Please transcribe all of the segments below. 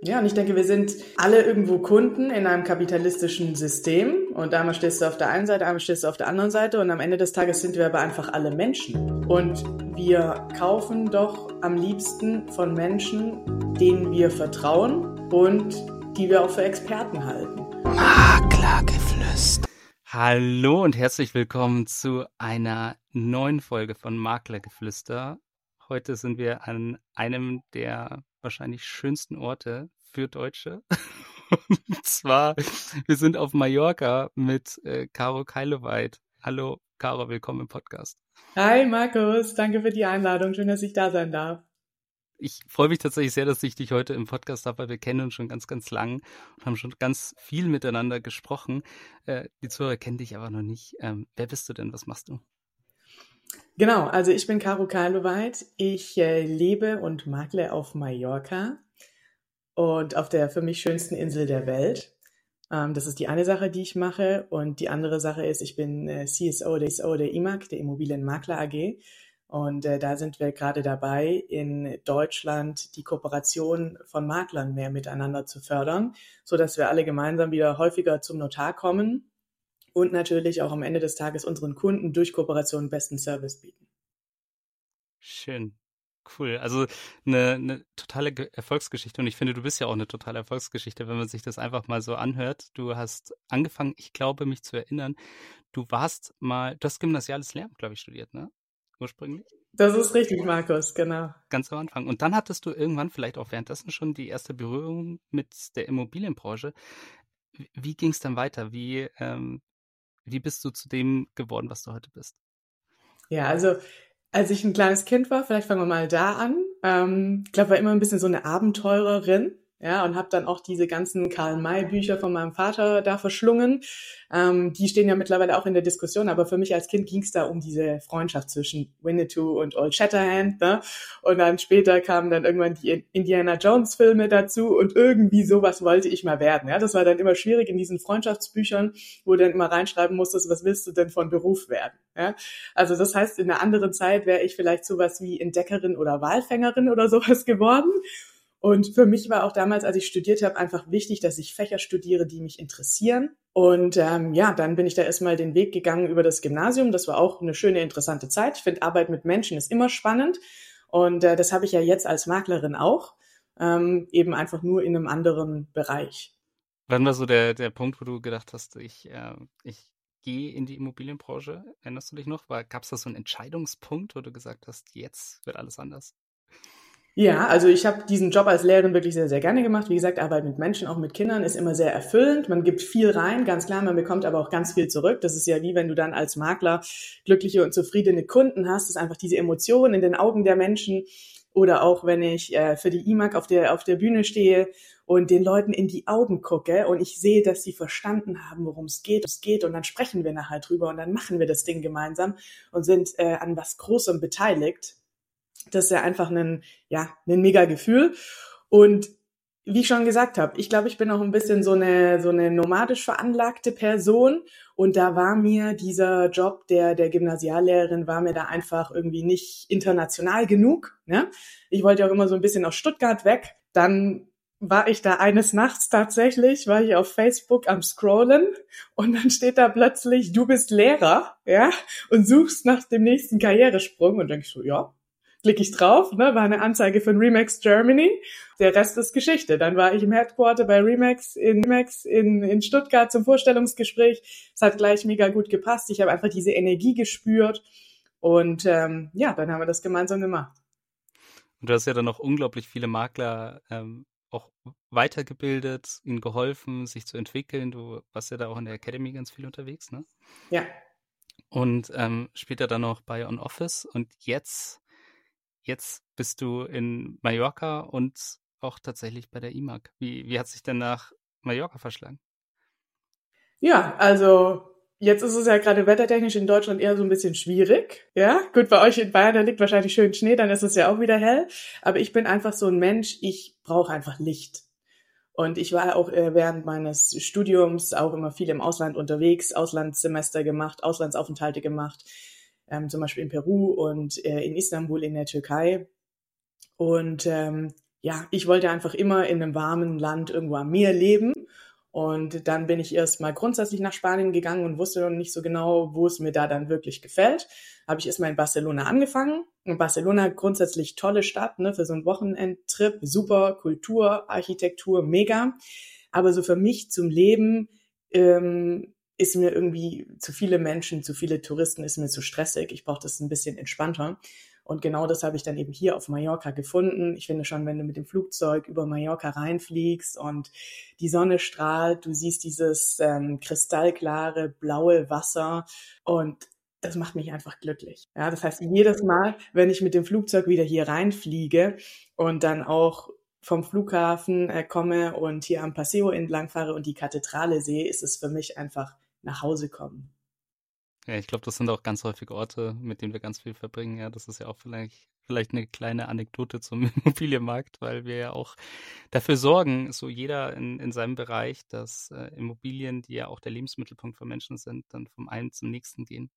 Ja, und ich denke, wir sind alle irgendwo Kunden in einem kapitalistischen System. Und einmal stehst du auf der einen Seite, einmal stehst du auf der anderen Seite. Und am Ende des Tages sind wir aber einfach alle Menschen. Und wir kaufen doch am liebsten von Menschen, denen wir vertrauen und die wir auch für Experten halten. Maklergeflüster. Hallo und herzlich willkommen zu einer neuen Folge von Maklergeflüster. Heute sind wir an einem der wahrscheinlich schönsten Orte für Deutsche. Und zwar, wir sind auf Mallorca mit äh, Caro Keileweit. Hallo, Caro, willkommen im Podcast. Hi, Markus. Danke für die Einladung. Schön, dass ich da sein darf. Ich freue mich tatsächlich sehr, dass ich dich heute im Podcast habe, weil wir kennen uns schon ganz, ganz lang und haben schon ganz viel miteinander gesprochen. Äh, die Zuhörer kennen dich aber noch nicht. Ähm, wer bist du denn? Was machst du? Genau, also ich bin Caro Karloweit. Ich äh, lebe und makle auf Mallorca und auf der für mich schönsten Insel der Welt. Ähm, das ist die eine Sache, die ich mache. Und die andere Sache ist, ich bin äh, CSO, der CSO der IMAG, der Immobilienmakler AG. Und äh, da sind wir gerade dabei, in Deutschland die Kooperation von Maklern mehr miteinander zu fördern, so dass wir alle gemeinsam wieder häufiger zum Notar kommen und natürlich auch am Ende des Tages unseren Kunden durch Kooperation besten Service bieten. Schön. Cool. Also eine, eine totale Erfolgsgeschichte und ich finde, du bist ja auch eine totale Erfolgsgeschichte, wenn man sich das einfach mal so anhört. Du hast angefangen, ich glaube, mich zu erinnern, du warst mal, du hast gymnasiales Lehramt, glaube ich, studiert, ne? Ursprünglich? Das ist richtig, Markus, genau. Ganz am Anfang. Und dann hattest du irgendwann, vielleicht auch währenddessen schon, die erste Berührung mit der Immobilienbranche. Wie ging es dann weiter? Wie, ähm, wie bist du zu dem geworden, was du heute bist? Ja, also als ich ein kleines Kind war, vielleicht fangen wir mal da an. Ähm, ich glaube, war immer ein bisschen so eine Abenteurerin ja, und habe dann auch diese ganzen Karl-May-Bücher von meinem Vater da verschlungen. Ähm, die stehen ja mittlerweile auch in der Diskussion, aber für mich als Kind ging es da um diese Freundschaft zwischen Winnetou und Old Shatterhand. Ne? Und dann später kamen dann irgendwann die Indiana Jones-Filme dazu und irgendwie sowas wollte ich mal werden. Ja, das war dann immer schwierig in diesen Freundschaftsbüchern, wo du dann immer reinschreiben musstest, was willst du denn von Beruf werden? Ja? Also das heißt, in einer anderen Zeit wäre ich vielleicht sowas wie Entdeckerin oder Walfängerin oder sowas geworden. Und für mich war auch damals, als ich studiert habe, einfach wichtig, dass ich Fächer studiere, die mich interessieren. Und ähm, ja, dann bin ich da erstmal den Weg gegangen über das Gymnasium. Das war auch eine schöne, interessante Zeit. Ich finde, Arbeit mit Menschen ist immer spannend. Und äh, das habe ich ja jetzt als Maklerin auch, ähm, eben einfach nur in einem anderen Bereich. Wann war so der, der Punkt, wo du gedacht hast, ich, äh, ich gehe in die Immobilienbranche? Erinnerst du dich noch? Gab es da so einen Entscheidungspunkt, wo du gesagt hast, jetzt wird alles anders? Ja, also ich habe diesen Job als Lehrerin wirklich sehr, sehr gerne gemacht. Wie gesagt, Arbeit mit Menschen, auch mit Kindern, ist immer sehr erfüllend. Man gibt viel rein, ganz klar, man bekommt aber auch ganz viel zurück. Das ist ja wie wenn du dann als Makler glückliche und zufriedene Kunden hast. Das ist einfach diese Emotion in den Augen der Menschen. Oder auch wenn ich äh, für die IMAG auf der, auf der Bühne stehe und den Leuten in die Augen gucke und ich sehe, dass sie verstanden haben, worum es geht, es geht und dann sprechen wir nachher drüber und dann machen wir das Ding gemeinsam und sind äh, an was Großem beteiligt das ist ja einfach ein, ja, ein mega Gefühl. Und wie ich schon gesagt habe, ich glaube, ich bin auch ein bisschen so eine, so eine nomadisch veranlagte Person. Und da war mir dieser Job der, der Gymnasiallehrerin war mir da einfach irgendwie nicht international genug. Ne? Ich wollte auch immer so ein bisschen aus Stuttgart weg. Dann war ich da eines Nachts tatsächlich, war ich auf Facebook am Scrollen und dann steht da plötzlich, du bist Lehrer, ja, und suchst nach dem nächsten Karrieresprung und denke ich so, ja, klicke ich drauf, ne, war eine Anzeige von Remax Germany. Der Rest ist Geschichte. Dann war ich im Headquarter bei Remax in Remax in, in Stuttgart zum Vorstellungsgespräch. Es hat gleich mega gut gepasst. Ich habe einfach diese Energie gespürt und ähm, ja, dann haben wir das gemeinsam gemacht. Und du hast ja dann noch unglaublich viele Makler ähm, auch weitergebildet, ihnen geholfen, sich zu entwickeln. Du warst ja da auch in der Academy ganz viel unterwegs, ne? Ja. Und ähm, später dann noch bei On Office und jetzt jetzt bist du in Mallorca und auch tatsächlich bei der IMAG. Wie, wie hat sich denn nach Mallorca verschlagen? Ja, also jetzt ist es ja gerade wettertechnisch in Deutschland eher so ein bisschen schwierig. Ja, gut, bei euch in Bayern, da liegt wahrscheinlich schön Schnee, dann ist es ja auch wieder hell. Aber ich bin einfach so ein Mensch, ich brauche einfach Licht. Und ich war auch äh, während meines Studiums auch immer viel im Ausland unterwegs, Auslandssemester gemacht, Auslandsaufenthalte gemacht ähm, zum Beispiel in Peru und äh, in Istanbul in der Türkei. Und ähm, ja, ich wollte einfach immer in einem warmen Land irgendwo am Meer leben. Und dann bin ich erst mal grundsätzlich nach Spanien gegangen und wusste noch nicht so genau, wo es mir da dann wirklich gefällt. Habe ich erst mal in Barcelona angefangen. Und Barcelona grundsätzlich tolle Stadt, ne, für so einen Wochenendtrip. Super Kultur, Architektur, mega. Aber so für mich zum Leben ähm, ist mir irgendwie zu viele Menschen, zu viele Touristen, ist mir zu stressig. Ich brauche das ein bisschen entspannter. Und genau das habe ich dann eben hier auf Mallorca gefunden. Ich finde schon, wenn du mit dem Flugzeug über Mallorca reinfliegst und die Sonne strahlt, du siehst dieses ähm, kristallklare blaue Wasser und das macht mich einfach glücklich. Ja, das heißt, jedes Mal, wenn ich mit dem Flugzeug wieder hier reinfliege und dann auch vom Flughafen äh, komme und hier am Paseo entlang fahre und die Kathedrale sehe, ist es für mich einfach nach Hause kommen. Ja, ich glaube, das sind auch ganz häufig Orte, mit denen wir ganz viel verbringen. Ja, das ist ja auch vielleicht, vielleicht eine kleine Anekdote zum Immobilienmarkt, weil wir ja auch dafür sorgen, so jeder in, in seinem Bereich, dass äh, Immobilien, die ja auch der Lebensmittelpunkt für Menschen sind, dann vom einen zum nächsten gehen.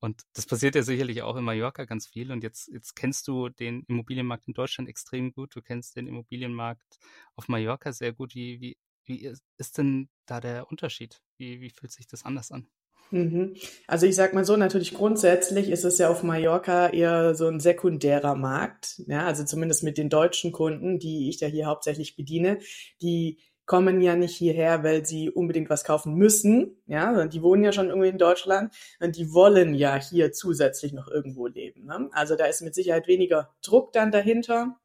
Und das passiert ja sicherlich auch in Mallorca ganz viel. Und jetzt, jetzt kennst du den Immobilienmarkt in Deutschland extrem gut. Du kennst den Immobilienmarkt auf Mallorca sehr gut. Wie, wie, wie ist denn da der Unterschied? Wie, wie fühlt sich das anders an? Mhm. Also ich sag mal so, natürlich grundsätzlich ist es ja auf Mallorca eher so ein sekundärer Markt. Ja, also zumindest mit den deutschen Kunden, die ich da hier hauptsächlich bediene, die kommen ja nicht hierher, weil sie unbedingt was kaufen müssen. Ja, die wohnen ja schon irgendwie in Deutschland und die wollen ja hier zusätzlich noch irgendwo leben. Ne? Also da ist mit Sicherheit weniger Druck dann dahinter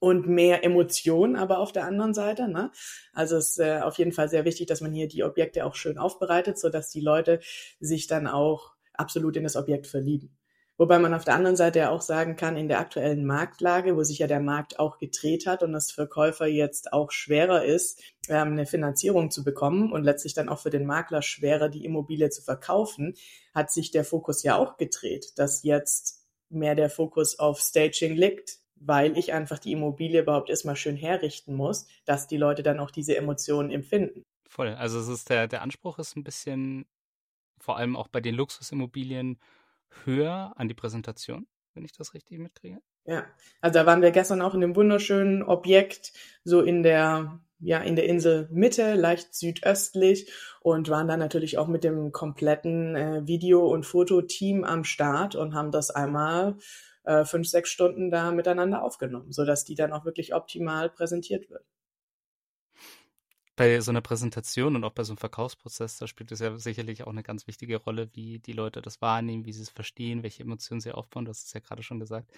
und mehr Emotion, aber auf der anderen Seite. Ne? Also es ist äh, auf jeden Fall sehr wichtig, dass man hier die Objekte auch schön aufbereitet, so dass die Leute sich dann auch absolut in das Objekt verlieben. Wobei man auf der anderen Seite ja auch sagen kann, in der aktuellen Marktlage, wo sich ja der Markt auch gedreht hat und es für Käufer jetzt auch schwerer ist, ähm, eine Finanzierung zu bekommen und letztlich dann auch für den Makler schwerer, die Immobilie zu verkaufen, hat sich der Fokus ja auch gedreht, dass jetzt mehr der Fokus auf Staging liegt, weil ich einfach die Immobilie überhaupt erstmal schön herrichten muss, dass die Leute dann auch diese Emotionen empfinden. Voll. Also es ist der, der Anspruch ist ein bisschen, vor allem auch bei den Luxusimmobilien, höher an die Präsentation, wenn ich das richtig mitkriege. Ja, also da waren wir gestern auch in dem wunderschönen Objekt, so in der, ja, in der Insel Mitte, leicht südöstlich und waren dann natürlich auch mit dem kompletten äh, Video- und Fototeam am Start und haben das einmal äh, fünf, sechs Stunden da miteinander aufgenommen, sodass die dann auch wirklich optimal präsentiert wird. Bei so einer Präsentation und auch bei so einem Verkaufsprozess, da spielt es ja sicherlich auch eine ganz wichtige Rolle, wie die Leute das wahrnehmen, wie sie es verstehen, welche Emotionen sie aufbauen. Du hast es ja gerade schon gesagt.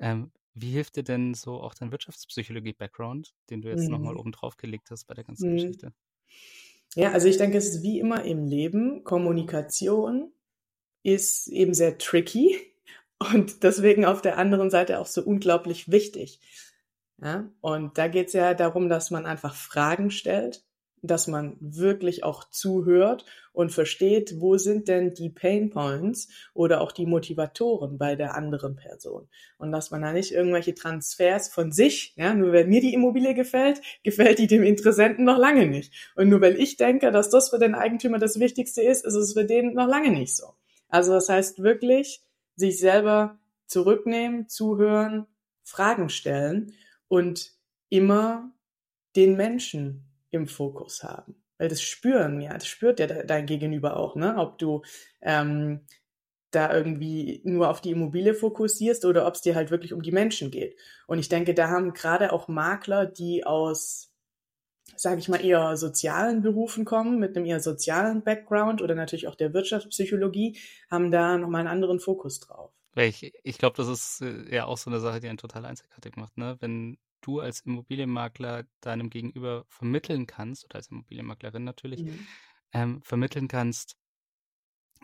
Ähm, wie hilft dir denn so auch dein Wirtschaftspsychologie-Background, den du jetzt mhm. nochmal oben drauf gelegt hast bei der ganzen mhm. Geschichte? Ja, also ich denke, es ist wie immer im Leben. Kommunikation ist eben sehr tricky und deswegen auf der anderen Seite auch so unglaublich wichtig. Ja? Und da geht es ja darum, dass man einfach Fragen stellt, dass man wirklich auch zuhört und versteht, wo sind denn die Pain Points oder auch die Motivatoren bei der anderen Person. Und dass man da nicht irgendwelche Transfers von sich, ja, nur weil mir die Immobilie gefällt, gefällt die dem Interessenten noch lange nicht. Und nur weil ich denke, dass das für den Eigentümer das Wichtigste ist, ist es für den noch lange nicht so. Also das heißt wirklich, sich selber zurücknehmen, zuhören, Fragen stellen und immer den Menschen im Fokus haben. Weil das spüren, ja, das spürt ja dein Gegenüber auch, ne? Ob du ähm, da irgendwie nur auf die Immobilie fokussierst oder ob es dir halt wirklich um die Menschen geht. Und ich denke, da haben gerade auch Makler, die aus, sage ich mal, eher sozialen Berufen kommen, mit einem eher sozialen Background oder natürlich auch der Wirtschaftspsychologie, haben da nochmal einen anderen Fokus drauf. Ich, ich glaube, das ist äh, ja auch so eine Sache, die einen total einzigartig macht, ne? Wenn du als Immobilienmakler deinem Gegenüber vermitteln kannst, oder als Immobilienmaklerin natürlich, mhm. ähm, vermitteln kannst,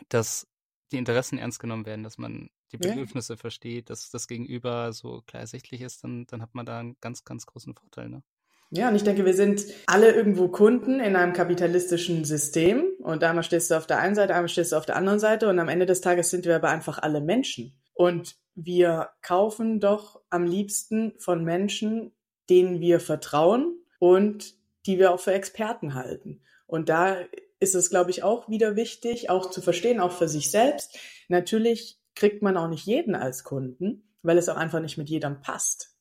dass die Interessen ernst genommen werden, dass man die Bedürfnisse ja. versteht, dass das Gegenüber so klar ersichtlich ist, dann, dann hat man da einen ganz, ganz großen Vorteil. Ne? Ja, und ich denke, wir sind alle irgendwo Kunden in einem kapitalistischen System. Und einmal stehst du auf der einen Seite, einmal stehst du auf der anderen Seite. Und am Ende des Tages sind wir aber einfach alle Menschen. Und wir kaufen doch am liebsten von Menschen, denen wir vertrauen und die wir auch für Experten halten. Und da ist es, glaube ich, auch wieder wichtig, auch zu verstehen, auch für sich selbst. Natürlich kriegt man auch nicht jeden als Kunden, weil es auch einfach nicht mit jedem passt.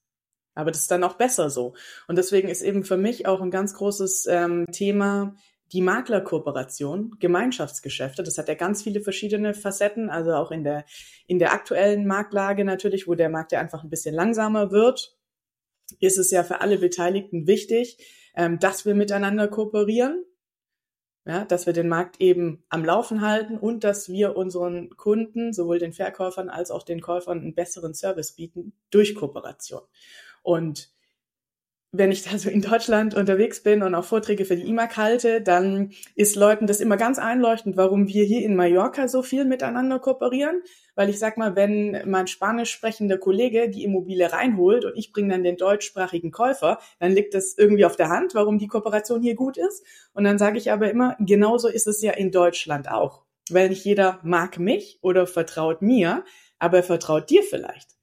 Aber das ist dann auch besser so. Und deswegen ist eben für mich auch ein ganz großes ähm, Thema die Maklerkooperation, Gemeinschaftsgeschäfte. Das hat ja ganz viele verschiedene Facetten, also auch in der, in der aktuellen Marktlage natürlich, wo der Markt ja einfach ein bisschen langsamer wird, ist es ja für alle Beteiligten wichtig, ähm, dass wir miteinander kooperieren, ja, dass wir den Markt eben am Laufen halten und dass wir unseren Kunden, sowohl den Verkäufern als auch den Käufern, einen besseren Service bieten durch Kooperation. Und wenn ich da so in Deutschland unterwegs bin und auch Vorträge für die IMAG halte, dann ist Leuten das immer ganz einleuchtend, warum wir hier in Mallorca so viel miteinander kooperieren. Weil ich sag mal, wenn mein spanisch sprechender Kollege die Immobilie reinholt und ich bringe dann den deutschsprachigen Käufer, dann liegt das irgendwie auf der Hand, warum die Kooperation hier gut ist. Und dann sage ich aber immer, genauso ist es ja in Deutschland auch. Weil nicht jeder mag mich oder vertraut mir, aber er vertraut dir vielleicht.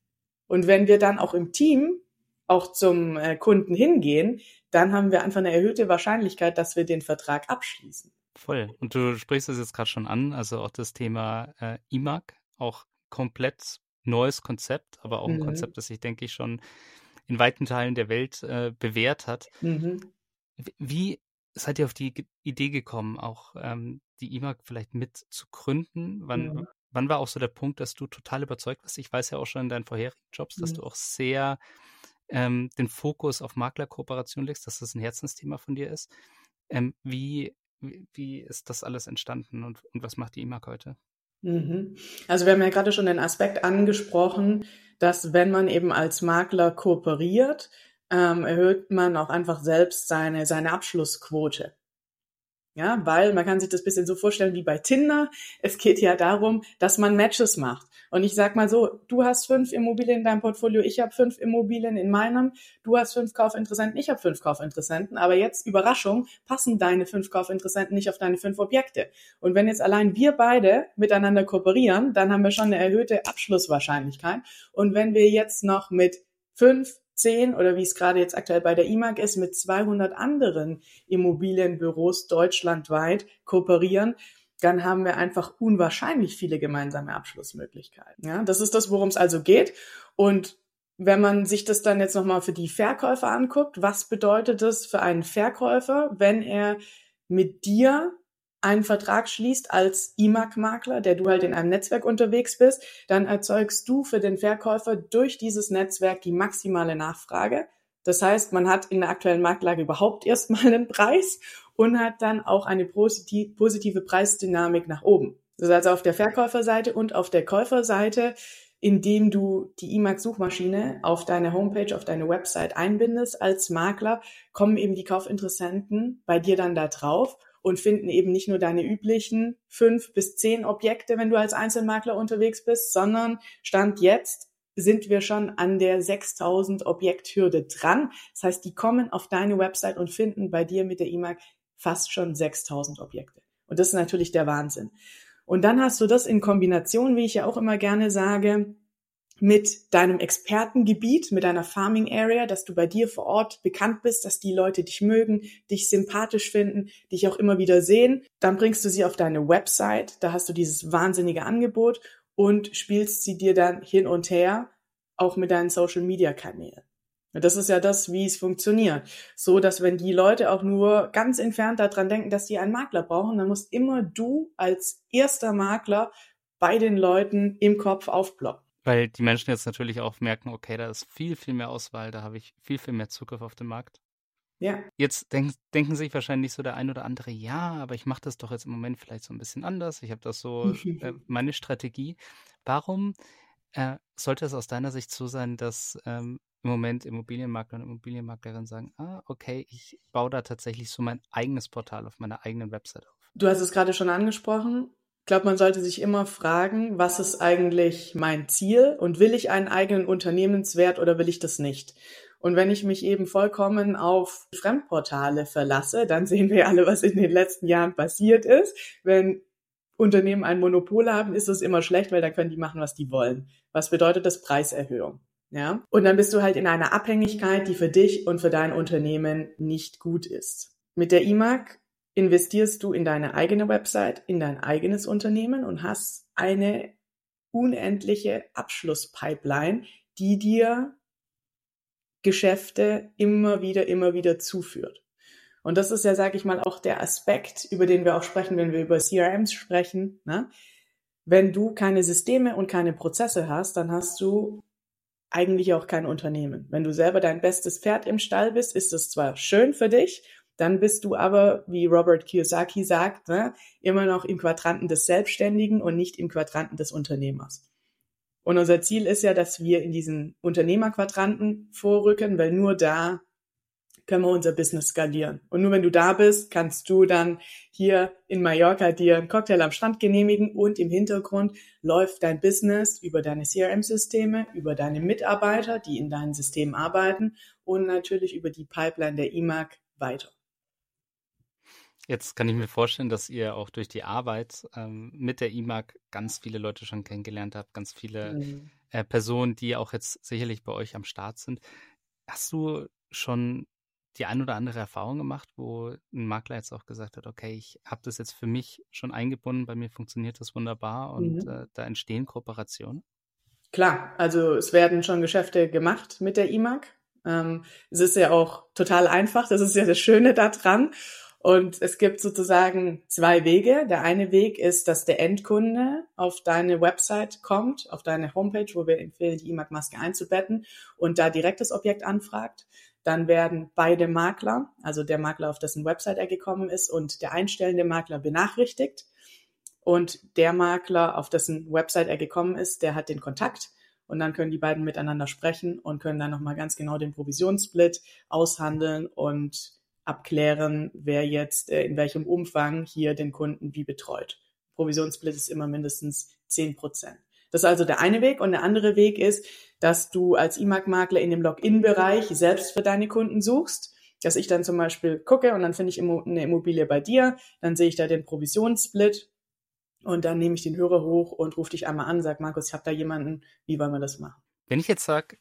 Und wenn wir dann auch im Team auch zum äh, Kunden hingehen, dann haben wir einfach eine erhöhte Wahrscheinlichkeit, dass wir den Vertrag abschließen. Voll. Und du sprichst es jetzt gerade schon an, also auch das Thema äh, IMAG, auch komplett neues Konzept, aber auch ein mhm. Konzept, das sich, denke ich, schon in weiten Teilen der Welt äh, bewährt hat. Mhm. Wie seid ihr auf die Idee gekommen, auch ähm, die IMAG vielleicht mit zu gründen? Wann, mhm. wann war auch so der Punkt, dass du total überzeugt warst? Ich weiß ja auch schon in deinen vorherigen Jobs, dass mhm. du auch sehr ähm, den Fokus auf Maklerkooperation legst, dass das ein Herzensthema von dir ist. Ähm, wie, wie ist das alles entstanden und, und was macht die IMAG heute? Mhm. Also wir haben ja gerade schon den Aspekt angesprochen, dass wenn man eben als Makler kooperiert, ähm, erhöht man auch einfach selbst seine, seine Abschlussquote. Ja, weil man kann sich das bisschen so vorstellen wie bei Tinder. Es geht ja darum, dass man Matches macht. Und ich sag mal so, du hast fünf Immobilien in deinem Portfolio, ich habe fünf Immobilien in meinem, du hast fünf Kaufinteressenten, ich habe fünf Kaufinteressenten, aber jetzt Überraschung, passen deine fünf Kaufinteressenten nicht auf deine fünf Objekte. Und wenn jetzt allein wir beide miteinander kooperieren, dann haben wir schon eine erhöhte Abschlusswahrscheinlichkeit. Und wenn wir jetzt noch mit fünf 10 oder wie es gerade jetzt aktuell bei der IMAG ist, mit 200 anderen Immobilienbüros deutschlandweit kooperieren, dann haben wir einfach unwahrscheinlich viele gemeinsame Abschlussmöglichkeiten. Ja, das ist das, worum es also geht. Und wenn man sich das dann jetzt nochmal für die Verkäufer anguckt, was bedeutet das für einen Verkäufer, wenn er mit dir einen Vertrag schließt als IMAG-Makler, der du halt in einem Netzwerk unterwegs bist, dann erzeugst du für den Verkäufer durch dieses Netzwerk die maximale Nachfrage. Das heißt, man hat in der aktuellen Marktlage überhaupt erstmal einen Preis und hat dann auch eine positive Preisdynamik nach oben. Das also auf der Verkäuferseite und auf der Käuferseite, indem du die IMAG-Suchmaschine auf deine Homepage, auf deine Website einbindest als Makler, kommen eben die Kaufinteressenten bei dir dann da drauf und finden eben nicht nur deine üblichen fünf bis zehn Objekte, wenn du als Einzelmakler unterwegs bist, sondern Stand jetzt sind wir schon an der 6000 Objekthürde dran. Das heißt, die kommen auf deine Website und finden bei dir mit der IMAG fast schon 6000 Objekte. Und das ist natürlich der Wahnsinn. Und dann hast du das in Kombination, wie ich ja auch immer gerne sage, mit deinem Expertengebiet, mit deiner Farming Area, dass du bei dir vor Ort bekannt bist, dass die Leute dich mögen, dich sympathisch finden, dich auch immer wieder sehen. Dann bringst du sie auf deine Website, da hast du dieses wahnsinnige Angebot und spielst sie dir dann hin und her, auch mit deinen Social Media Kanälen. Das ist ja das, wie es funktioniert. So, dass wenn die Leute auch nur ganz entfernt daran denken, dass die einen Makler brauchen, dann musst immer du als erster Makler bei den Leuten im Kopf aufploppen. Weil die Menschen jetzt natürlich auch merken, okay, da ist viel, viel mehr Auswahl, da habe ich viel, viel mehr Zugriff auf den Markt. Ja. Jetzt denk, denken sich wahrscheinlich so der ein oder andere, ja, aber ich mache das doch jetzt im Moment vielleicht so ein bisschen anders. Ich habe das so, äh, meine Strategie. Warum äh, sollte es aus deiner Sicht so sein, dass ähm, im Moment Immobilienmakler und Immobilienmaklerinnen sagen, ah, okay, ich baue da tatsächlich so mein eigenes Portal auf meiner eigenen Website auf? Du hast es gerade schon angesprochen glaube, man sollte sich immer fragen, was ist eigentlich mein Ziel und will ich einen eigenen Unternehmenswert oder will ich das nicht? Und wenn ich mich eben vollkommen auf Fremdportale verlasse, dann sehen wir alle, was in den letzten Jahren passiert ist. Wenn Unternehmen ein Monopol haben, ist das immer schlecht, weil dann können die machen, was die wollen. Was bedeutet das? Preiserhöhung. Ja? Und dann bist du halt in einer Abhängigkeit, die für dich und für dein Unternehmen nicht gut ist. Mit der IMAG investierst du in deine eigene Website, in dein eigenes Unternehmen und hast eine unendliche Abschlusspipeline, die dir Geschäfte immer wieder, immer wieder zuführt. Und das ist ja, sage ich mal, auch der Aspekt, über den wir auch sprechen, wenn wir über CRMs sprechen. Ne? Wenn du keine Systeme und keine Prozesse hast, dann hast du eigentlich auch kein Unternehmen. Wenn du selber dein bestes Pferd im Stall bist, ist es zwar schön für dich, dann bist du aber, wie Robert Kiyosaki sagt, ne, immer noch im Quadranten des Selbstständigen und nicht im Quadranten des Unternehmers. Und unser Ziel ist ja, dass wir in diesen Unternehmerquadranten vorrücken, weil nur da können wir unser Business skalieren. Und nur wenn du da bist, kannst du dann hier in Mallorca dir einen Cocktail am Strand genehmigen und im Hintergrund läuft dein Business über deine CRM-Systeme, über deine Mitarbeiter, die in deinen Systemen arbeiten und natürlich über die Pipeline der IMAG weiter. Jetzt kann ich mir vorstellen, dass ihr auch durch die Arbeit ähm, mit der IMAG ganz viele Leute schon kennengelernt habt, ganz viele mhm. äh, Personen, die auch jetzt sicherlich bei euch am Start sind. Hast du schon die ein oder andere Erfahrung gemacht, wo ein Makler jetzt auch gesagt hat, okay, ich habe das jetzt für mich schon eingebunden, bei mir funktioniert das wunderbar und mhm. äh, da entstehen Kooperationen? Klar, also es werden schon Geschäfte gemacht mit der IMAG. Ähm, es ist ja auch total einfach, das ist ja das Schöne daran. Und es gibt sozusagen zwei Wege. Der eine Weg ist, dass der Endkunde auf deine Website kommt, auf deine Homepage, wo wir empfehlen, die IMAG-Maske einzubetten und da direkt das Objekt anfragt. Dann werden beide Makler, also der Makler, auf dessen Website er gekommen ist, und der einstellende Makler benachrichtigt. Und der Makler, auf dessen Website er gekommen ist, der hat den Kontakt. Und dann können die beiden miteinander sprechen und können dann nochmal ganz genau den Provisionssplit aushandeln und abklären, wer jetzt äh, in welchem Umfang hier den Kunden wie betreut. Provisionssplit ist immer mindestens zehn Prozent. Das ist also der eine Weg. Und der andere Weg ist, dass du als IMAG-Makler in dem Login-Bereich selbst für deine Kunden suchst. Dass ich dann zum Beispiel gucke und dann finde ich eine Immobilie bei dir, dann sehe ich da den Provisionssplit und dann nehme ich den Hörer hoch und rufe dich einmal an, sag Markus, ich habe da jemanden, wie wollen wir das machen? Wenn ich jetzt sage,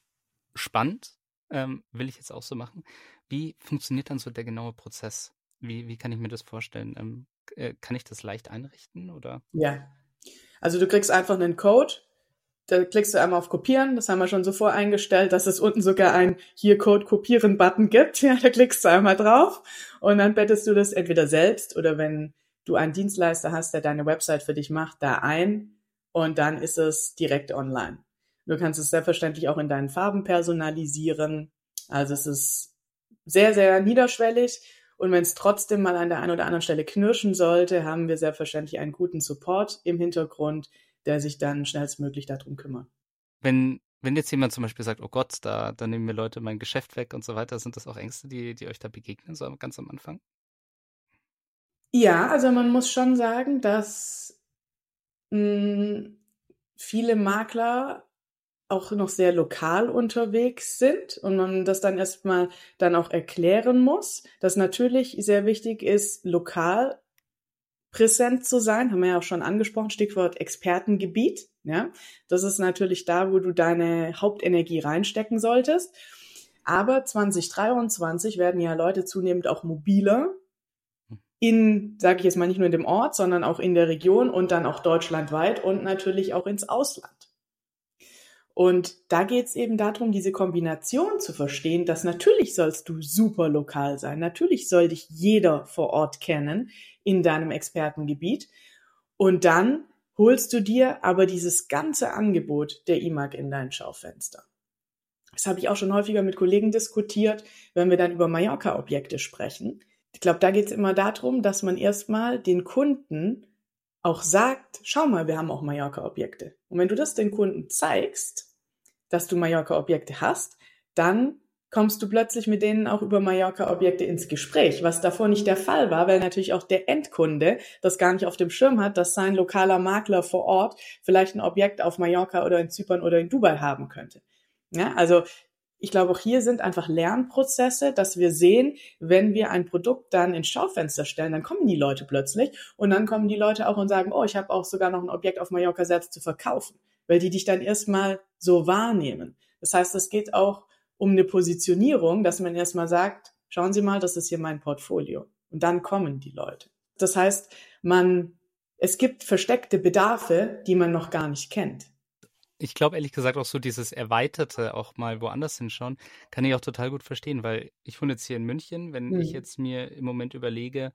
spannend, ähm, will ich jetzt auch so machen, wie funktioniert dann so der genaue Prozess? Wie, wie kann ich mir das vorstellen? Ähm, äh, kann ich das leicht einrichten oder? Ja, also du kriegst einfach einen Code, da klickst du einmal auf Kopieren, das haben wir schon so voreingestellt, dass es unten sogar ein hier Code kopieren Button gibt. Ja, da klickst du einmal drauf und dann bettest du das entweder selbst oder wenn du einen Dienstleister hast, der deine Website für dich macht, da ein und dann ist es direkt online. Du kannst es selbstverständlich auch in deinen Farben personalisieren. Also es ist sehr, sehr niederschwellig. Und wenn es trotzdem mal an der einen oder anderen Stelle knirschen sollte, haben wir selbstverständlich einen guten Support im Hintergrund, der sich dann schnellstmöglich darum kümmert. Wenn, wenn jetzt jemand zum Beispiel sagt, oh Gott, da, da nehmen mir Leute mein Geschäft weg und so weiter, sind das auch Ängste, die, die euch da begegnen, so ganz am Anfang? Ja, also man muss schon sagen, dass mh, hm, viele Makler auch noch sehr lokal unterwegs sind und man das dann erstmal dann auch erklären muss, dass natürlich sehr wichtig ist, lokal präsent zu sein, haben wir ja auch schon angesprochen, Stichwort Expertengebiet, ja. Das ist natürlich da, wo du deine Hauptenergie reinstecken solltest. Aber 2023 werden ja Leute zunehmend auch mobiler in, sage ich jetzt mal, nicht nur in dem Ort, sondern auch in der Region und dann auch deutschlandweit und natürlich auch ins Ausland. Und da geht es eben darum, diese Kombination zu verstehen, dass natürlich sollst du super lokal sein, natürlich soll dich jeder vor Ort kennen in deinem Expertengebiet. Und dann holst du dir aber dieses ganze Angebot der IMAG in dein Schaufenster. Das habe ich auch schon häufiger mit Kollegen diskutiert, wenn wir dann über Mallorca-Objekte sprechen. Ich glaube, da geht es immer darum, dass man erstmal den Kunden auch sagt, schau mal, wir haben auch Mallorca-Objekte. Und wenn du das den Kunden zeigst, dass du Mallorca-Objekte hast, dann kommst du plötzlich mit denen auch über Mallorca-Objekte ins Gespräch, was davor nicht der Fall war, weil natürlich auch der Endkunde das gar nicht auf dem Schirm hat, dass sein lokaler Makler vor Ort vielleicht ein Objekt auf Mallorca oder in Zypern oder in Dubai haben könnte. Ja, also ich glaube, auch hier sind einfach Lernprozesse, dass wir sehen, wenn wir ein Produkt dann ins Schaufenster stellen, dann kommen die Leute plötzlich und dann kommen die Leute auch und sagen, oh, ich habe auch sogar noch ein Objekt auf Mallorca selbst zu verkaufen weil die dich dann erstmal so wahrnehmen. Das heißt, es geht auch um eine Positionierung, dass man erstmal sagt, schauen Sie mal, das ist hier mein Portfolio. Und dann kommen die Leute. Das heißt, man, es gibt versteckte Bedarfe, die man noch gar nicht kennt. Ich glaube ehrlich gesagt auch so dieses Erweiterte, auch mal woanders hinschauen, kann ich auch total gut verstehen, weil ich wohne jetzt hier in München, wenn mhm. ich jetzt mir im Moment überlege,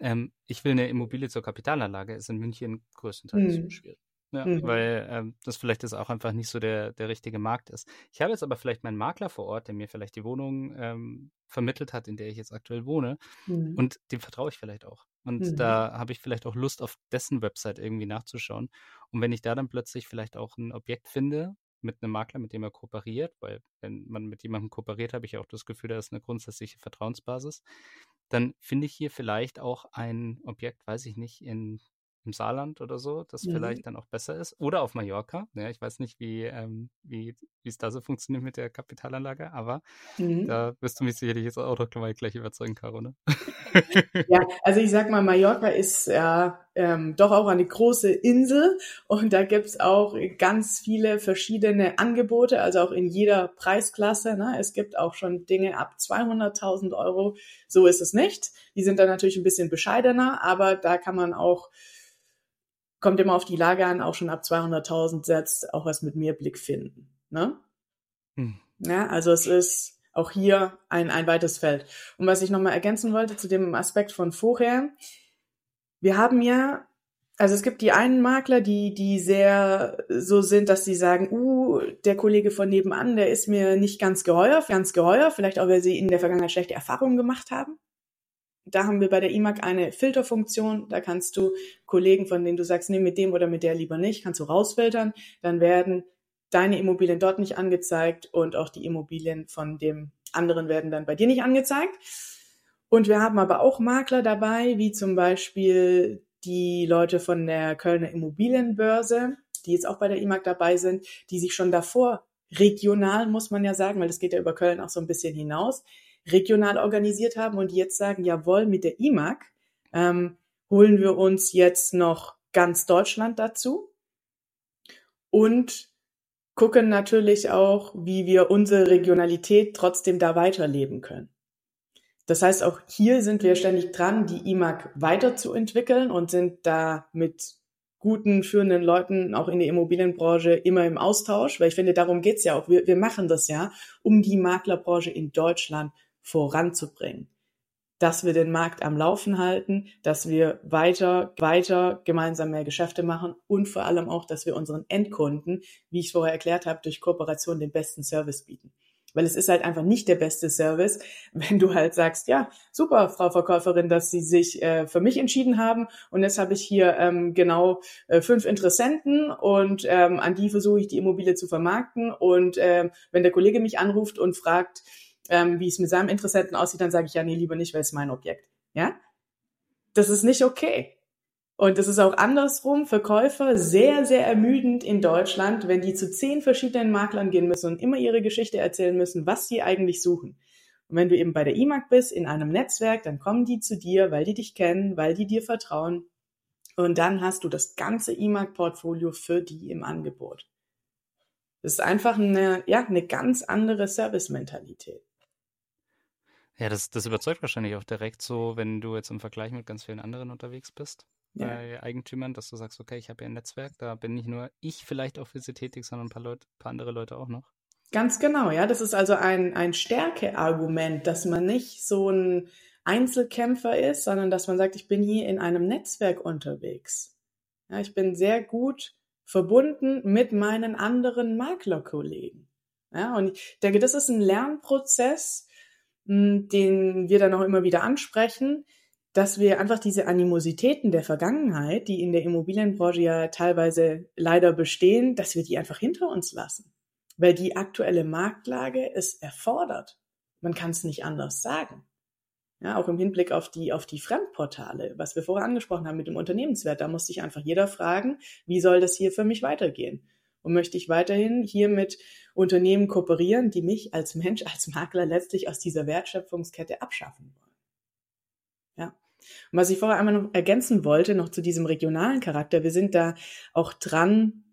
ähm, ich will eine Immobilie zur Kapitalanlage, ist in München größtenteils mhm. schwierig. Ja, mhm. weil ähm, das vielleicht ist auch einfach nicht so der, der richtige Markt ist. Ich habe jetzt aber vielleicht meinen Makler vor Ort, der mir vielleicht die Wohnung ähm, vermittelt hat, in der ich jetzt aktuell wohne. Mhm. Und dem vertraue ich vielleicht auch. Und mhm. da habe ich vielleicht auch Lust, auf dessen Website irgendwie nachzuschauen. Und wenn ich da dann plötzlich vielleicht auch ein Objekt finde, mit einem Makler, mit dem er kooperiert, weil wenn man mit jemandem kooperiert, habe ich auch das Gefühl, da ist eine grundsätzliche Vertrauensbasis, dann finde ich hier vielleicht auch ein Objekt, weiß ich nicht, in im Saarland oder so, das mhm. vielleicht dann auch besser ist. Oder auf Mallorca. Ja, ich weiß nicht, wie ähm, wie es da so funktioniert mit der Kapitalanlage, aber mhm. da wirst du mich sicherlich jetzt auch noch gleich überzeugen, Caro, ne? ja, also ich sag mal, Mallorca ist ja ähm, doch auch eine große Insel und da gibt's auch ganz viele verschiedene Angebote, also auch in jeder Preisklasse. Ne? Es gibt auch schon Dinge ab 200.000 Euro. So ist es nicht. Die sind dann natürlich ein bisschen bescheidener, aber da kann man auch kommt immer auf die Lage an, auch schon ab 200.000 setzt, auch was mit mir Blick finden. Ne? Hm. Ja, also es ist auch hier ein, ein weites Feld. Und was ich nochmal ergänzen wollte zu dem Aspekt von vorher, wir haben ja, also es gibt die einen Makler, die, die sehr so sind, dass sie sagen, uh, der Kollege von nebenan, der ist mir nicht ganz geheuer, ganz geheuer, vielleicht auch, weil sie in der Vergangenheit schlechte Erfahrungen gemacht haben da haben wir bei der IMAG eine Filterfunktion. Da kannst du Kollegen, von denen du sagst, nee, mit dem oder mit der lieber nicht, kannst du rausfiltern. Dann werden deine Immobilien dort nicht angezeigt und auch die Immobilien von dem anderen werden dann bei dir nicht angezeigt. Und wir haben aber auch Makler dabei, wie zum Beispiel die Leute von der Kölner Immobilienbörse, die jetzt auch bei der IMAG dabei sind, die sich schon davor regional, muss man ja sagen, weil das geht ja über Köln auch so ein bisschen hinaus, regional organisiert haben und jetzt sagen, jawohl, mit der IMAG ähm, holen wir uns jetzt noch ganz Deutschland dazu und gucken natürlich auch, wie wir unsere Regionalität trotzdem da weiterleben können. Das heißt, auch hier sind wir ständig dran, die IMAG weiterzuentwickeln und sind da mit guten, führenden Leuten auch in der Immobilienbranche immer im Austausch, weil ich finde, darum geht's ja auch. Wir, wir machen das ja, um die Maklerbranche in Deutschland voranzubringen. Dass wir den Markt am Laufen halten, dass wir weiter, weiter gemeinsam mehr Geschäfte machen und vor allem auch, dass wir unseren Endkunden, wie ich vorher erklärt habe, durch Kooperation den besten Service bieten. Weil es ist halt einfach nicht der beste Service, wenn du halt sagst, ja, super, Frau Verkäuferin, dass Sie sich äh, für mich entschieden haben und jetzt habe ich hier ähm, genau äh, fünf Interessenten und ähm, an die versuche ich die Immobilie zu vermarkten und ähm, wenn der Kollege mich anruft und fragt, ähm, wie es mit seinem Interessenten aussieht, dann sage ich ja, nee, lieber nicht, weil es mein Objekt. Ja? Das ist nicht okay. Und es ist auch andersrum für Käufer sehr, sehr ermüdend in Deutschland, wenn die zu zehn verschiedenen Maklern gehen müssen und immer ihre Geschichte erzählen müssen, was sie eigentlich suchen. Und wenn du eben bei der IMAG bist, in einem Netzwerk, dann kommen die zu dir, weil die dich kennen, weil die dir vertrauen. Und dann hast du das ganze IMAG-Portfolio für die im Angebot. Das ist einfach eine, ja, eine ganz andere Service-Mentalität. Ja, das, das überzeugt wahrscheinlich auch direkt so, wenn du jetzt im Vergleich mit ganz vielen anderen unterwegs bist, ja. bei Eigentümern, dass du sagst, okay, ich habe hier ein Netzwerk, da bin nicht nur ich vielleicht auch für sie tätig, sondern ein paar, Leute, paar andere Leute auch noch. Ganz genau, ja. Das ist also ein, ein Stärkeargument, dass man nicht so ein Einzelkämpfer ist, sondern dass man sagt, ich bin hier in einem Netzwerk unterwegs. Ja, ich bin sehr gut verbunden mit meinen anderen Maklerkollegen. Ja, und ich denke, das ist ein Lernprozess, den wir dann auch immer wieder ansprechen, dass wir einfach diese Animositäten der Vergangenheit, die in der Immobilienbranche ja teilweise leider bestehen, dass wir die einfach hinter uns lassen. Weil die aktuelle Marktlage es erfordert. Man kann es nicht anders sagen. Ja, auch im Hinblick auf die, auf die Fremdportale, was wir vorher angesprochen haben mit dem Unternehmenswert, da muss sich einfach jeder fragen, wie soll das hier für mich weitergehen? Und möchte ich weiterhin hier mit Unternehmen kooperieren, die mich als Mensch, als Makler letztlich aus dieser Wertschöpfungskette abschaffen wollen. Ja. Und was ich vorher einmal noch ergänzen wollte, noch zu diesem regionalen Charakter, wir sind da auch dran,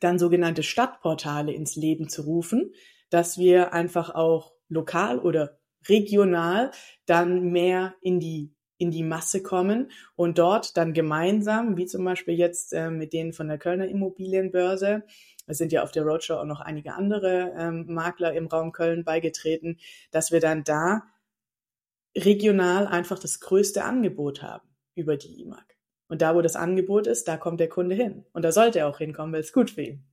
dann sogenannte Stadtportale ins Leben zu rufen, dass wir einfach auch lokal oder regional dann mehr in die in die Masse kommen und dort dann gemeinsam, wie zum Beispiel jetzt äh, mit denen von der Kölner Immobilienbörse, es sind ja auf der Roadshow auch noch einige andere ähm, Makler im Raum Köln beigetreten, dass wir dann da regional einfach das größte Angebot haben über die IMAG. Und da, wo das Angebot ist, da kommt der Kunde hin. Und da sollte er auch hinkommen, weil es gut für ihn.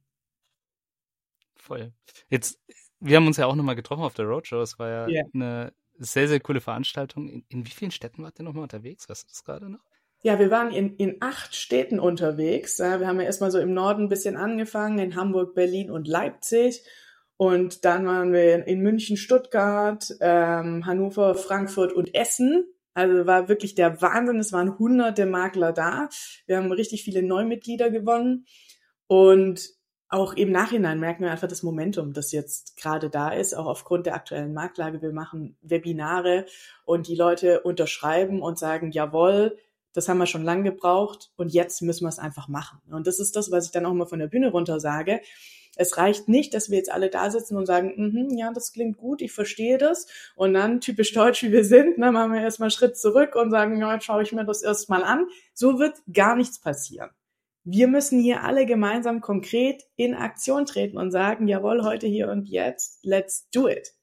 Voll. Jetzt, wir haben uns ja auch nochmal getroffen auf der Roadshow. Es war ja yeah. eine sehr, sehr coole Veranstaltung. In, in wie vielen Städten wart ihr nochmal unterwegs? Weißt du das gerade noch? Ja, wir waren in, in acht Städten unterwegs. Wir haben ja erstmal so im Norden ein bisschen angefangen, in Hamburg, Berlin und Leipzig. Und dann waren wir in München, Stuttgart, ähm, Hannover, Frankfurt und Essen. Also war wirklich der Wahnsinn. Es waren hunderte Makler da. Wir haben richtig viele Neumitglieder gewonnen. Und auch im Nachhinein merken wir einfach das Momentum, das jetzt gerade da ist, auch aufgrund der aktuellen Marktlage. Wir machen Webinare und die Leute unterschreiben und sagen, jawohl, das haben wir schon lange gebraucht und jetzt müssen wir es einfach machen. Und das ist das, was ich dann auch mal von der Bühne runter sage. Es reicht nicht, dass wir jetzt alle da sitzen und sagen, mm -hmm, ja, das klingt gut, ich verstehe das. Und dann, typisch deutsch wie wir sind, ne, machen wir erstmal einen Schritt zurück und sagen, ja, jetzt schaue ich mir das erstmal an. So wird gar nichts passieren. Wir müssen hier alle gemeinsam konkret in Aktion treten und sagen, jawohl, heute, hier und jetzt, let's do it.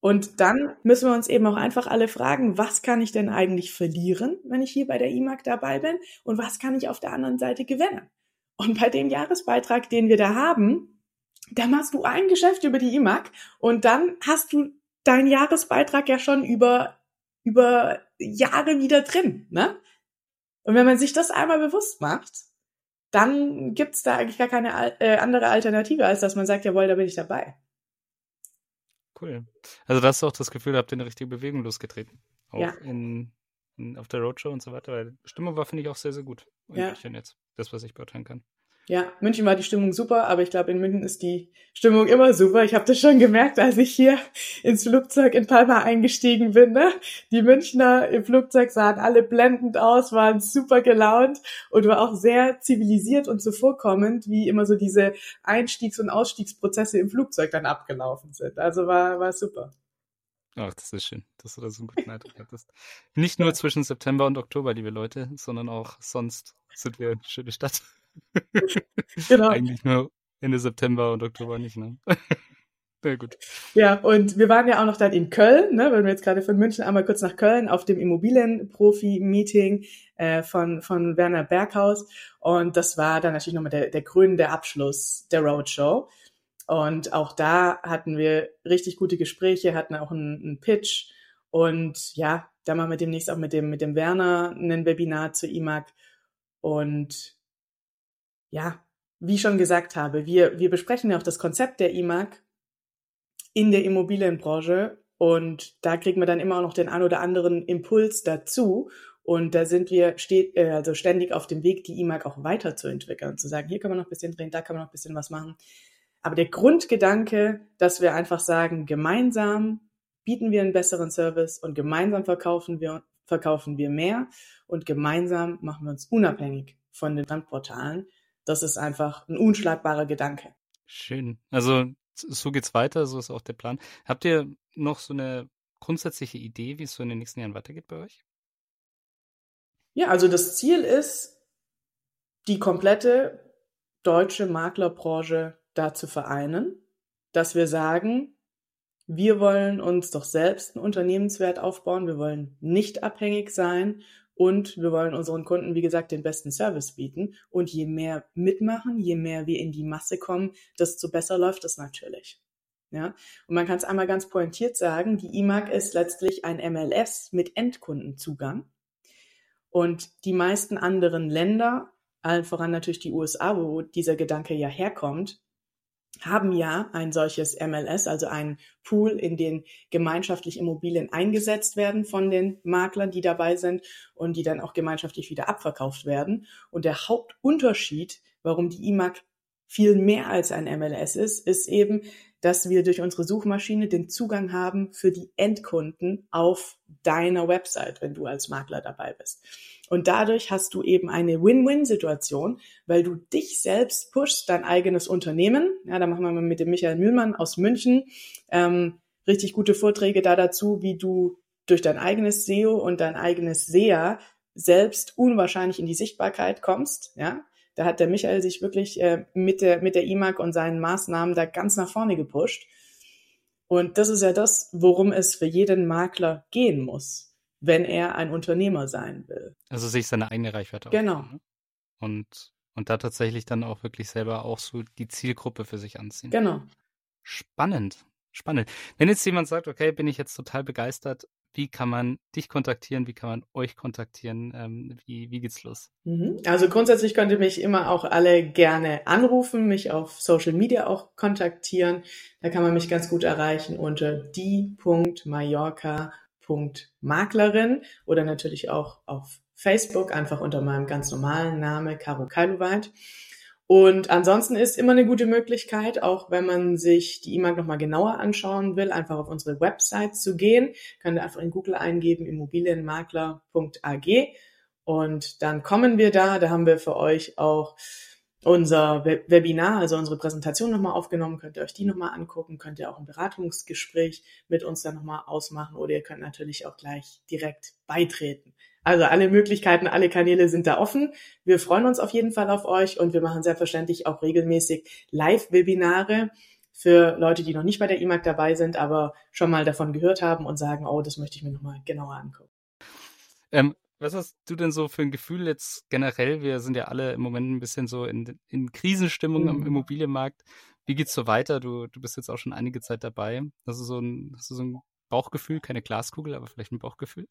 Und dann müssen wir uns eben auch einfach alle fragen, was kann ich denn eigentlich verlieren, wenn ich hier bei der IMAG dabei bin und was kann ich auf der anderen Seite gewinnen? Und bei dem Jahresbeitrag, den wir da haben, da machst du ein Geschäft über die IMAG und dann hast du deinen Jahresbeitrag ja schon über, über Jahre wieder drin. Ne? Und wenn man sich das einmal bewusst macht, dann gibt's da eigentlich gar keine äh, andere Alternative, als dass man sagt, jawohl, da bin ich dabei. Cool. Also da hast du auch das Gefühl, da habt ihr eine richtige Bewegung losgetreten. Auch ja. in, in, auf der Roadshow und so weiter. Weil Stimmung war, finde ich, auch sehr, sehr gut. Ja. Jetzt, das, was ich beurteilen kann. Ja, München war die Stimmung super, aber ich glaube, in München ist die Stimmung immer super. Ich habe das schon gemerkt, als ich hier ins Flugzeug in Palma eingestiegen bin. Ne? Die Münchner im Flugzeug sahen alle blendend aus, waren super gelaunt und war auch sehr zivilisiert und zuvorkommend, wie immer so diese Einstiegs- und Ausstiegsprozesse im Flugzeug dann abgelaufen sind. Also war, war super. Ach, das ist schön, dass du da so einen guten Eindruck hattest. Nicht nur zwischen September und Oktober, liebe Leute, sondern auch sonst sind wir eine schöne Stadt. genau. Eigentlich nur Ende September und Oktober nicht, ne? Sehr gut. Ja, und wir waren ja auch noch dann in Köln, ne, wenn wir jetzt gerade von München einmal kurz nach Köln auf dem Immobilienprofi-Meeting äh, von, von Werner Berghaus. Und das war dann natürlich nochmal der, der krönende Abschluss der Roadshow. Und auch da hatten wir richtig gute Gespräche, hatten auch einen, einen Pitch. Und ja, da machen wir demnächst auch mit dem, mit dem Werner ein Webinar zu IMAG. Und ja, wie schon gesagt habe, wir, wir besprechen ja auch das Konzept der IMAG in der Immobilienbranche und da kriegen wir dann immer auch noch den ein oder anderen Impuls dazu. Und da sind wir steht, äh, also ständig auf dem Weg, die IMAG auch weiterzuentwickeln und zu sagen, hier kann man noch ein bisschen drehen, da kann man noch ein bisschen was machen. Aber der Grundgedanke, dass wir einfach sagen, gemeinsam bieten wir einen besseren Service und gemeinsam verkaufen wir, verkaufen wir mehr und gemeinsam machen wir uns unabhängig von den Brandportalen das ist einfach ein unschlagbarer Gedanke. Schön. Also so geht's weiter, so ist auch der Plan. Habt ihr noch so eine grundsätzliche Idee, wie es so in den nächsten Jahren weitergeht bei euch? Ja, also das Ziel ist, die komplette deutsche Maklerbranche da zu vereinen, dass wir sagen, wir wollen uns doch selbst einen Unternehmenswert aufbauen, wir wollen nicht abhängig sein und wir wollen unseren Kunden, wie gesagt, den besten Service bieten. Und je mehr mitmachen, je mehr wir in die Masse kommen, desto besser läuft es natürlich. Ja, und man kann es einmal ganz pointiert sagen, die IMAG ist letztlich ein MLS mit Endkundenzugang. Und die meisten anderen Länder, allen voran natürlich die USA, wo dieser Gedanke ja herkommt, haben ja ein solches MLS, also ein Pool, in den gemeinschaftlich Immobilien eingesetzt werden von den Maklern, die dabei sind und die dann auch gemeinschaftlich wieder abverkauft werden. Und der Hauptunterschied, warum die IMAG viel mehr als ein MLS ist, ist eben, dass wir durch unsere Suchmaschine den Zugang haben für die Endkunden auf deiner Website, wenn du als Makler dabei bist. Und dadurch hast du eben eine Win-Win-Situation, weil du dich selbst pushst, dein eigenes Unternehmen. Ja, da machen wir mal mit dem Michael Mühlmann aus München ähm, richtig gute Vorträge da dazu, wie du durch dein eigenes SEO und dein eigenes SEA selbst unwahrscheinlich in die Sichtbarkeit kommst, ja, Da hat der Michael sich wirklich äh, mit der mit der IMAG und seinen Maßnahmen da ganz nach vorne gepusht. Und das ist ja das, worum es für jeden Makler gehen muss, wenn er ein Unternehmer sein will. Also sich seine eigene Reichweite Genau. aufbauen, ne? Und, und da tatsächlich dann auch wirklich selber auch so die Zielgruppe für sich anziehen. Genau. Spannend. Spannend. Wenn jetzt jemand sagt, okay, bin ich jetzt total begeistert, wie kann man dich kontaktieren? Wie kann man euch kontaktieren? Ähm, wie, wie geht's los? Mhm. Also grundsätzlich könnt ihr mich immer auch alle gerne anrufen, mich auf Social Media auch kontaktieren. Da kann man mich ganz gut erreichen unter die.mallorca.maklerin oder natürlich auch auf Facebook, einfach unter meinem ganz normalen Namen, Caro Kailuweit. Und ansonsten ist immer eine gute Möglichkeit, auch wenn man sich die E-Mail nochmal genauer anschauen will, einfach auf unsere Website zu gehen. Könnt ihr einfach in Google eingeben, immobilienmakler.ag. Und dann kommen wir da. Da haben wir für euch auch unser Webinar, also unsere Präsentation nochmal aufgenommen. Könnt ihr euch die nochmal angucken. Könnt ihr auch ein Beratungsgespräch mit uns dann nochmal ausmachen. Oder ihr könnt natürlich auch gleich direkt beitreten. Also alle Möglichkeiten, alle Kanäle sind da offen. Wir freuen uns auf jeden Fall auf euch und wir machen selbstverständlich auch regelmäßig Live-Webinare für Leute, die noch nicht bei der IMAG dabei sind, aber schon mal davon gehört haben und sagen, oh, das möchte ich mir nochmal genauer angucken. Ähm, was hast du denn so für ein Gefühl jetzt generell? Wir sind ja alle im Moment ein bisschen so in, in Krisenstimmung mhm. am Immobilienmarkt. Wie geht's so weiter? Du, du bist jetzt auch schon einige Zeit dabei. Hast du so ein, hast du so ein Bauchgefühl, keine Glaskugel, aber vielleicht ein Bauchgefühl?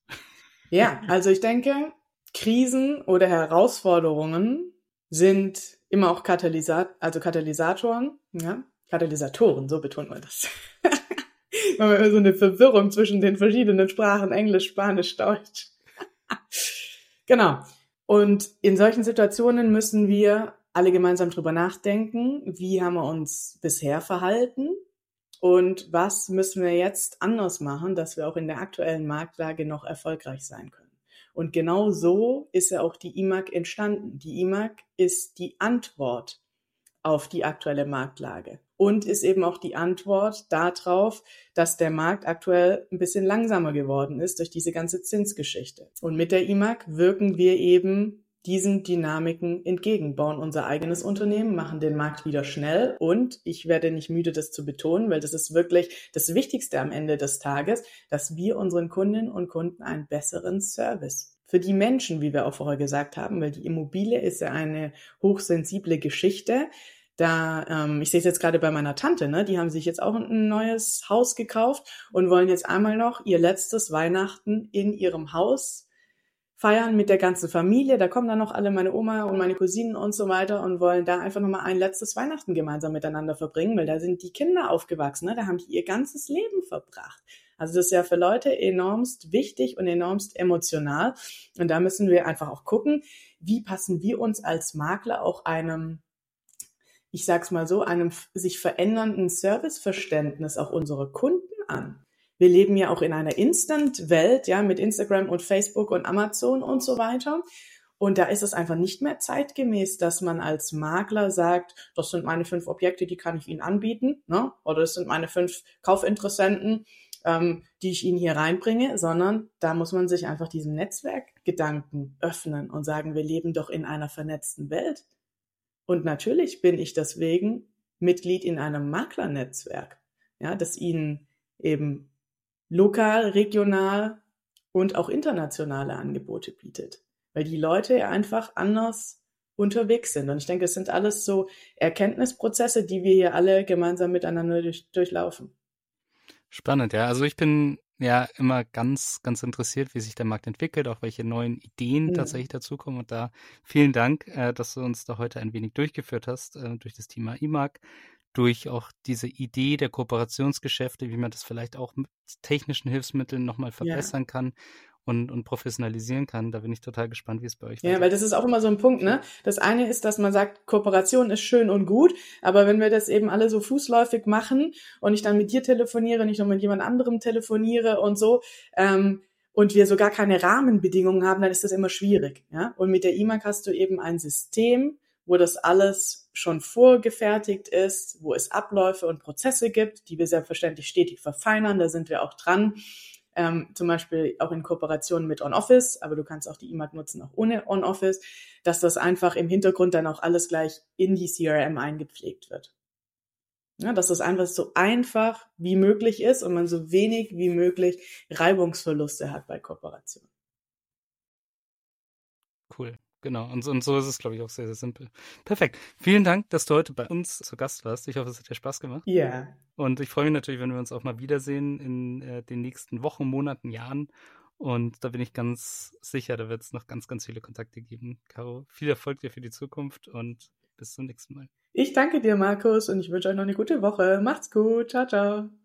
Ja, also ich denke, Krisen oder Herausforderungen sind immer auch Katalysat also Katalysatoren, ja, Katalysatoren, so betont man das. man hat immer so eine Verwirrung zwischen den verschiedenen Sprachen, Englisch, Spanisch, Deutsch. genau. Und in solchen Situationen müssen wir alle gemeinsam drüber nachdenken, wie haben wir uns bisher verhalten und was müssen wir jetzt anders machen, dass wir auch in der aktuellen Marktlage noch erfolgreich sein können? Und genau so ist ja auch die IMAG entstanden. Die IMAG ist die Antwort auf die aktuelle Marktlage und ist eben auch die Antwort darauf, dass der Markt aktuell ein bisschen langsamer geworden ist durch diese ganze Zinsgeschichte. Und mit der IMAG wirken wir eben diesen Dynamiken entgegen, bauen unser eigenes Unternehmen, machen den Markt wieder schnell und ich werde nicht müde, das zu betonen, weil das ist wirklich das Wichtigste am Ende des Tages, dass wir unseren Kundinnen und Kunden einen besseren Service für die Menschen, wie wir auch vorher gesagt haben, weil die Immobilie ist ja eine hochsensible Geschichte. Da, ähm, ich sehe es jetzt gerade bei meiner Tante, ne? Die haben sich jetzt auch ein neues Haus gekauft und wollen jetzt einmal noch ihr letztes Weihnachten in ihrem Haus feiern mit der ganzen Familie. Da kommen dann noch alle meine Oma und meine Cousinen und so weiter und wollen da einfach nochmal ein letztes Weihnachten gemeinsam miteinander verbringen, weil da sind die Kinder aufgewachsen, ne? da haben die ihr ganzes Leben verbracht. Also das ist ja für Leute enormst wichtig und enormst emotional. Und da müssen wir einfach auch gucken, wie passen wir uns als Makler auch einem ich sag's mal so, einem sich verändernden Serviceverständnis auch unserer Kunden an wir leben ja auch in einer Instant-Welt, ja, mit Instagram und Facebook und Amazon und so weiter. Und da ist es einfach nicht mehr zeitgemäß, dass man als Makler sagt, das sind meine fünf Objekte, die kann ich Ihnen anbieten, ne? oder das sind meine fünf Kaufinteressenten, ähm, die ich Ihnen hier reinbringe, sondern da muss man sich einfach diesem Netzwerkgedanken öffnen und sagen, wir leben doch in einer vernetzten Welt. Und natürlich bin ich deswegen Mitglied in einem Maklernetzwerk, ja, das Ihnen eben lokal, regional und auch internationale Angebote bietet, weil die Leute einfach anders unterwegs sind. Und ich denke, es sind alles so Erkenntnisprozesse, die wir hier alle gemeinsam miteinander durch, durchlaufen. Spannend, ja. Also ich bin ja immer ganz, ganz interessiert, wie sich der Markt entwickelt, auch welche neuen Ideen ja. tatsächlich dazukommen. Und da vielen Dank, äh, dass du uns da heute ein wenig durchgeführt hast äh, durch das Thema IMAG durch auch diese Idee der Kooperationsgeschäfte, wie man das vielleicht auch mit technischen Hilfsmitteln nochmal verbessern ja. kann und, und professionalisieren kann. Da bin ich total gespannt, wie es bei euch Ja, weil das ist auch immer so ein Punkt, ne? Das eine ist, dass man sagt, Kooperation ist schön und gut, aber wenn wir das eben alle so fußläufig machen und ich dann mit dir telefoniere, nicht nur mit jemand anderem telefoniere und so, ähm, und wir so gar keine Rahmenbedingungen haben, dann ist das immer schwierig. Ja? Und mit der IMAG hast du eben ein System, wo das alles schon vorgefertigt ist, wo es Abläufe und Prozesse gibt, die wir selbstverständlich stetig verfeinern. Da sind wir auch dran. ähm, zum Beispiel auch in Kooperation mit OnOffice, aber du kannst auch die IMAG nutzen, auch ohne OnOffice, dass das einfach im Hintergrund dann auch alles gleich in die CRM eingepflegt wird. Ja, dass das einfach so einfach wie möglich ist und man so wenig wie möglich Reibungsverluste hat bei Kooperation. Cool. Genau, und, und so ist es, glaube ich, auch sehr, sehr simpel. Perfekt. Vielen Dank, dass du heute bei uns zu Gast warst. Ich hoffe, es hat dir Spaß gemacht. Ja. Yeah. Und ich freue mich natürlich, wenn wir uns auch mal wiedersehen in äh, den nächsten Wochen, Monaten, Jahren. Und da bin ich ganz sicher, da wird es noch ganz, ganz viele Kontakte geben. Caro, viel Erfolg dir für die Zukunft und bis zum nächsten Mal. Ich danke dir, Markus, und ich wünsche euch noch eine gute Woche. Macht's gut. Ciao, ciao. Ciao.